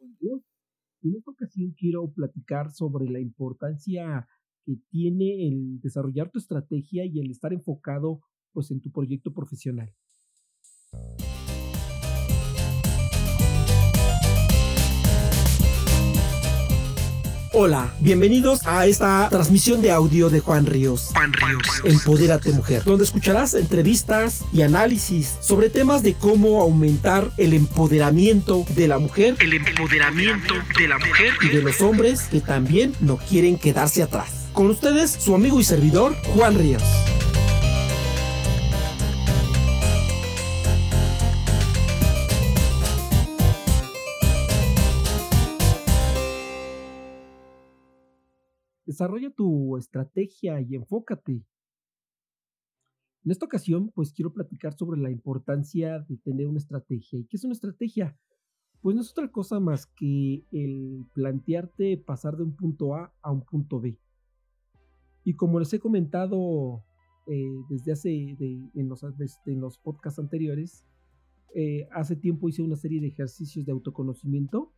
En esta ocasión quiero platicar sobre la importancia que tiene el desarrollar tu estrategia y el estar enfocado pues en tu proyecto profesional. Hola, bienvenidos a esta transmisión de audio de Juan Ríos. Juan Ríos. Empodérate Mujer, donde escucharás entrevistas y análisis sobre temas de cómo aumentar el empoderamiento de la mujer, el empoderamiento de la mujer y de los hombres que también no quieren quedarse atrás. Con ustedes, su amigo y servidor, Juan Ríos. Desarrolla tu estrategia y enfócate. En esta ocasión, pues quiero platicar sobre la importancia de tener una estrategia. ¿Y qué es una estrategia? Pues no es otra cosa más que el plantearte pasar de un punto A a un punto B. Y como les he comentado eh, desde hace, en, los, en, los, podcasts anteriores, eh, hace tiempo hice una serie de ejercicios de autoconocimiento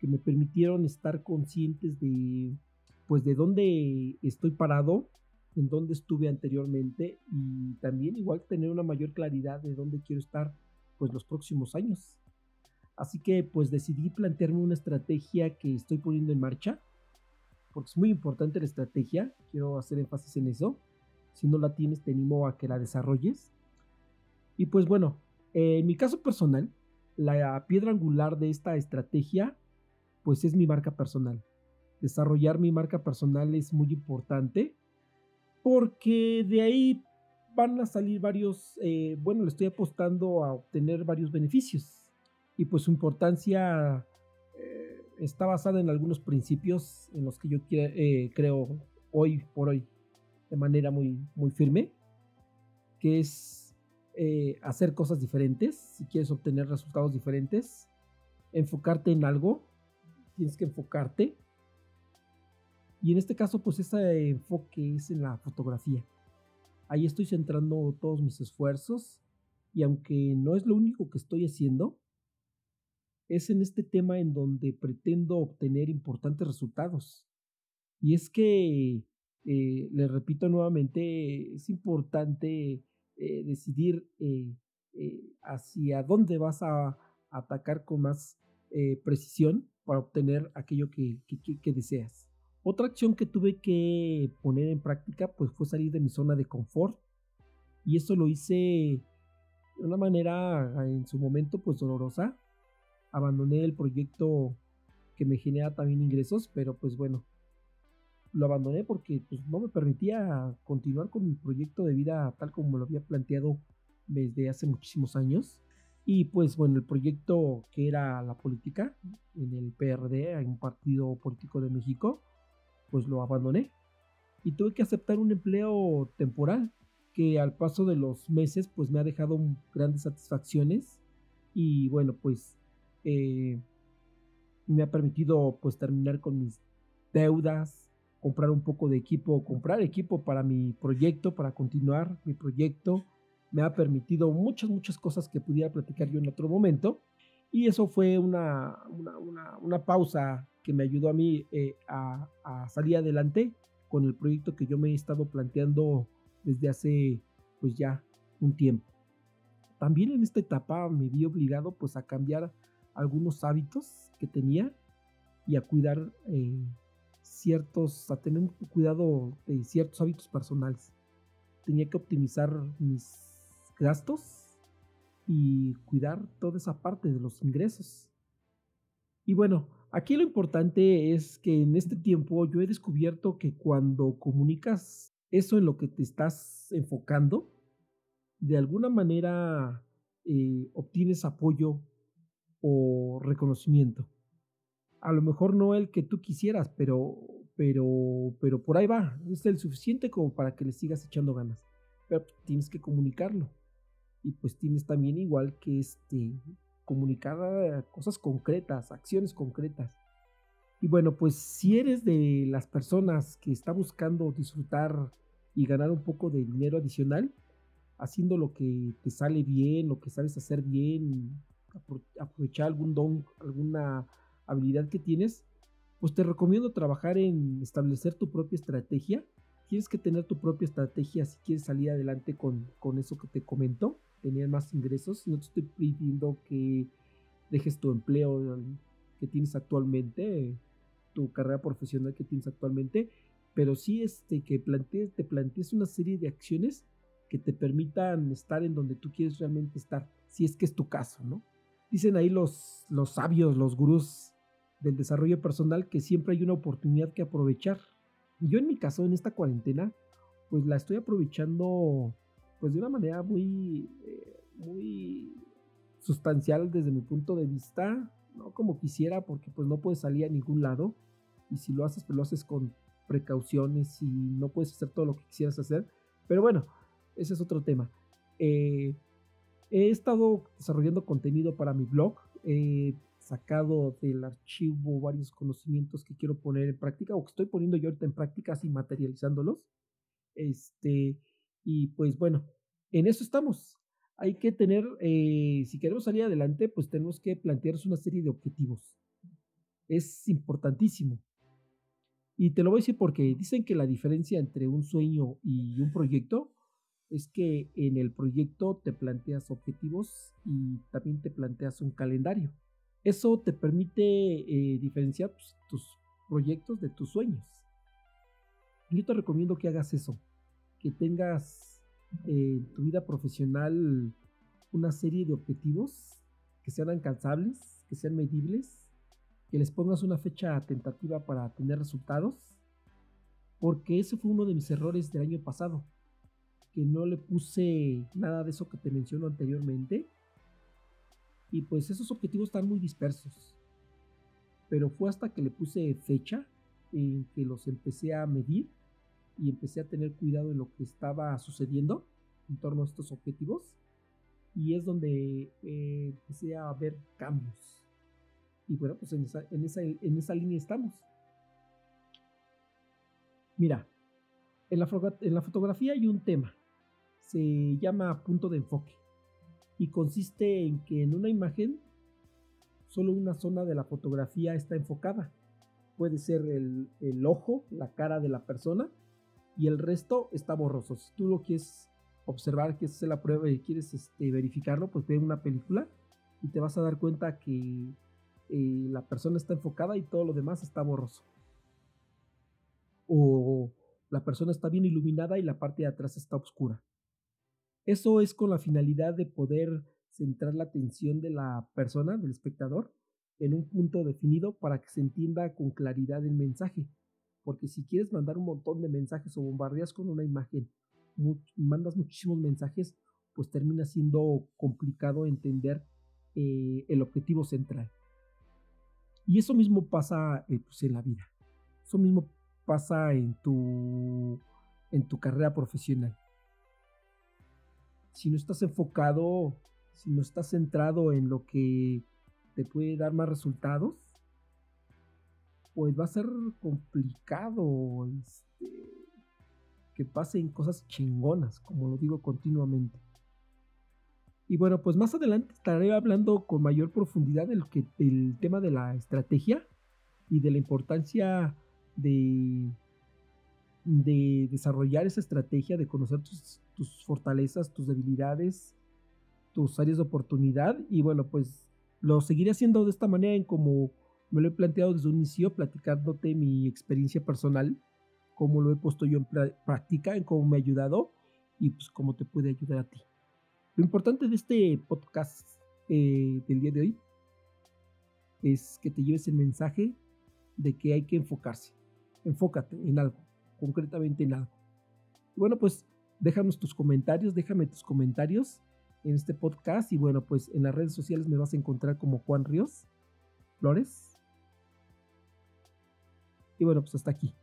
que me permitieron estar conscientes de pues de dónde estoy parado, en dónde estuve anteriormente y también igual tener una mayor claridad de dónde quiero estar pues los próximos años. Así que pues decidí plantearme una estrategia que estoy poniendo en marcha, porque es muy importante la estrategia, quiero hacer énfasis en eso. Si no la tienes, te animo a que la desarrolles. Y pues bueno, en mi caso personal, la piedra angular de esta estrategia, pues es mi marca personal desarrollar mi marca personal es muy importante porque de ahí van a salir varios, eh, bueno, le estoy apostando a obtener varios beneficios. Y pues su importancia eh, está basada en algunos principios en los que yo eh, creo hoy por hoy de manera muy, muy firme, que es hacer cosas diferentes, si quieres obtener resultados diferentes, enfocarte en algo, tienes que enfocarte y en este caso, pues ese enfoque es en la fotografía. Ahí estoy centrando todos mis esfuerzos y aunque no es lo único que estoy haciendo, es en este tema en donde pretendo obtener importantes resultados. Y es que, eh, les repito nuevamente, es importante eh, decidir eh, hacia dónde vas a atacar con más precisión para obtener aquello que deseas. Otra acción que tuve que poner en práctica pues fue salir de mi zona de confort y eso lo hice de una manera en su momento pues dolorosa. Abandoné el proyecto que me genera también ingresos, pero pues bueno, lo abandoné porque pues no me permitía continuar con mi proyecto de vida tal como lo había planteado desde hace muchísimos años. Y pues bueno, el proyecto que era la política en el PRD, en un partido político de México, pues lo abandoné. Y tuve que aceptar un empleo temporal que al paso de los meses pues me ha dejado grandes satisfacciones. Y bueno pues eh, me ha permitido pues terminar con mis deudas comprar un poco de equipo comprar equipo para mi proyecto para continuar mi proyecto. Me ha permitido muchas muchas cosas que pudiera platicar yo en otro momento. Y eso fue una, una, una pausa que me ayudó a mí eh, a, salir adelante con el proyecto que yo me he estado planteando desde hace pues ya un tiempo. También en esta etapa me vi obligado pues a cambiar algunos hábitos que tenía y a cuidar eh, ciertos, a tener cuidado de ciertos hábitos personales. Tenía que optimizar mis gastos y cuidar toda esa parte de los ingresos. Y bueno, Aquí lo importante es que en este tiempo yo he descubierto que cuando comunicas eso en lo que te estás enfocando, de alguna manera eh, obtienes apoyo o reconocimiento. A lo mejor no el que tú quisieras, pero, pero, pero por ahí va. Es el suficiente como para que le sigas echando ganas. Pero tienes que comunicarlo. Y pues tienes también igual que este comunicar cosas concretas, acciones concretas. Y bueno, pues si eres de las personas que está buscando disfrutar y ganar un poco de dinero adicional, haciendo lo que te sale bien, lo que sabes hacer bien, aprovechar algún don, alguna habilidad que tienes, pues te recomiendo trabajar en establecer tu propia estrategia. Tienes que tener tu propia estrategia si quieres salir adelante con, con eso que te comento, tener más ingresos. No te estoy pidiendo que dejes tu empleo que tienes actualmente, tu carrera profesional que tienes actualmente, pero sí este, que plantees, te plantees una serie de acciones que te permitan estar en donde tú quieres realmente estar, si es que es tu caso, ¿no? Dicen ahí los, los sabios, los gurús del desarrollo personal que siempre hay una oportunidad que aprovechar. Y yo en mi caso, en esta cuarentena, pues la estoy aprovechando pues de una manera muy, eh, muy sustancial desde mi punto de vista, no como quisiera porque pues no puedes salir a ningún lado y si lo haces pues lo haces con precauciones y no puedes hacer todo lo que quisieras hacer, pero bueno, ese es otro tema. Eh, he estado desarrollando contenido para mi blog, he sacado del archivo varios conocimientos que quiero poner en práctica o que estoy poniendo yo ahorita en práctica así materializándolos. Este, y pues bueno, en eso estamos hay que tener, eh, si queremos salir adelante, pues tenemos que plantearnos una serie de objetivos. Es importantísimo. Y te lo voy a decir porque dicen que la diferencia entre un sueño y un proyecto es que en el proyecto te planteas objetivos y también te planteas un calendario. Eso te permite eh, diferenciar pues, tus proyectos de tus sueños. Yo te recomiendo que hagas eso, que tengas en tu vida profesional una serie de objetivos que sean alcanzables, que sean medibles, que les pongas una fecha tentativa para tener resultados, porque ese fue uno de mis errores del año pasado, que no le puse nada de eso que te menciono anteriormente, y pues esos objetivos están muy dispersos, pero fue hasta que le puse fecha en que los empecé a medir y empecé a tener cuidado en lo que estaba sucediendo en torno a estos objetivos y es donde eh, empecé a ver cambios. Y bueno, pues en esa, en esa, en esa línea estamos. Mira, en la, en la fotografía hay un tema, se llama punto de enfoque y consiste en que en una imagen solo una zona de la fotografía está enfocada. Puede ser el, el ojo, la cara de la persona y el resto está borroso. Si tú lo quieres observar, que es la prueba y quieres este, verificarlo, pues ve una película y te vas a dar cuenta que eh, la persona está enfocada y todo lo demás está borroso. O la persona está bien iluminada y la parte de atrás está oscura. Eso es con la finalidad de poder centrar la atención de la persona, del espectador, en un punto definido para que se entienda con claridad el mensaje porque si quieres mandar un montón de mensajes o bombardeas con una imagen, mandas muchísimos mensajes, pues termina siendo complicado entender eh, el objetivo central. Y eso mismo pasa eh, pues, en la vida. Eso mismo pasa en tu, en tu carrera profesional. Si no estás enfocado, si no estás centrado en lo que te puede dar más resultados, pues va a ser complicado este, que pasen cosas chingonas, como lo digo continuamente. Y bueno, pues más adelante estaré hablando con mayor profundidad del, que, del tema de la estrategia y de la importancia de, de desarrollar esa estrategia, de conocer tus, tus fortalezas, tus debilidades, tus áreas de oportunidad. Y bueno, pues lo seguiré haciendo de esta manera en como me lo he planteado desde un inicio, platicándote mi experiencia personal, cómo lo he puesto yo en práctica, en cómo me ha ayudado y pues cómo te puede ayudar a ti. Lo importante de este podcast eh, del día de hoy es que te lleves el mensaje de que hay que enfocarse. Enfócate en algo, concretamente en algo. bueno, pues déjanos tus comentarios, déjame tus comentarios en este podcast y bueno, pues en las redes sociales me vas a encontrar como Juan Ríos Flores y bueno, pues hasta aquí.